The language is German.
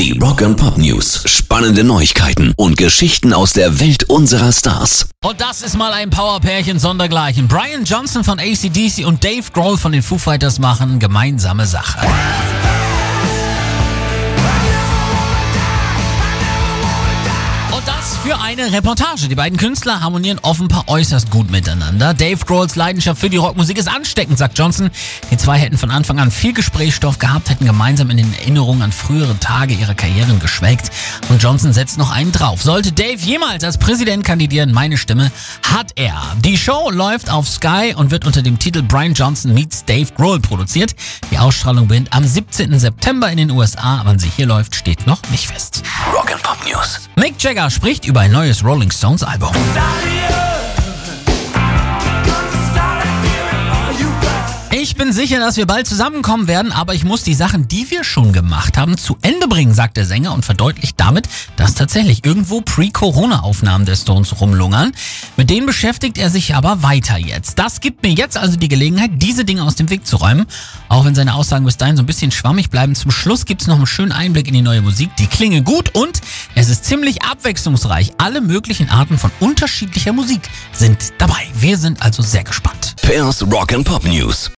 Die Rock and Pop News. Spannende Neuigkeiten und Geschichten aus der Welt unserer Stars. Und das ist mal ein Powerpärchen sondergleichen. Brian Johnson von ACDC und Dave Grohl von den Foo Fighters machen gemeinsame Sache. Für eine Reportage. Die beiden Künstler harmonieren offenbar äußerst gut miteinander. Dave Grohls Leidenschaft für die Rockmusik ist ansteckend, sagt Johnson. Die zwei hätten von Anfang an viel Gesprächsstoff gehabt, hätten gemeinsam in den Erinnerungen an frühere Tage ihrer Karrieren geschwelgt. Und Johnson setzt noch einen drauf. Sollte Dave jemals als Präsident kandidieren, meine Stimme hat er. Die Show läuft auf Sky und wird unter dem Titel Brian Johnson meets Dave Grohl produziert. Die Ausstrahlung beginnt am 17. September in den USA. Wann sie hier läuft, steht noch nicht fest. Rock and Pop News. Mick Jagger spricht you by Noyes Rolling Stones album. Bin sicher, dass wir bald zusammenkommen werden, aber ich muss die Sachen, die wir schon gemacht haben, zu Ende bringen, sagt der Sänger und verdeutlicht damit, dass tatsächlich irgendwo Pre-Corona-Aufnahmen der Stones rumlungern. Mit denen beschäftigt er sich aber weiter jetzt. Das gibt mir jetzt also die Gelegenheit, diese Dinge aus dem Weg zu räumen. Auch wenn seine Aussagen bis dahin so ein bisschen schwammig bleiben, zum Schluss gibt es noch einen schönen Einblick in die neue Musik. Die klinge gut und es ist ziemlich abwechslungsreich. Alle möglichen Arten von unterschiedlicher Musik sind dabei. Wir sind also sehr gespannt. Pairs Rock and Pop News.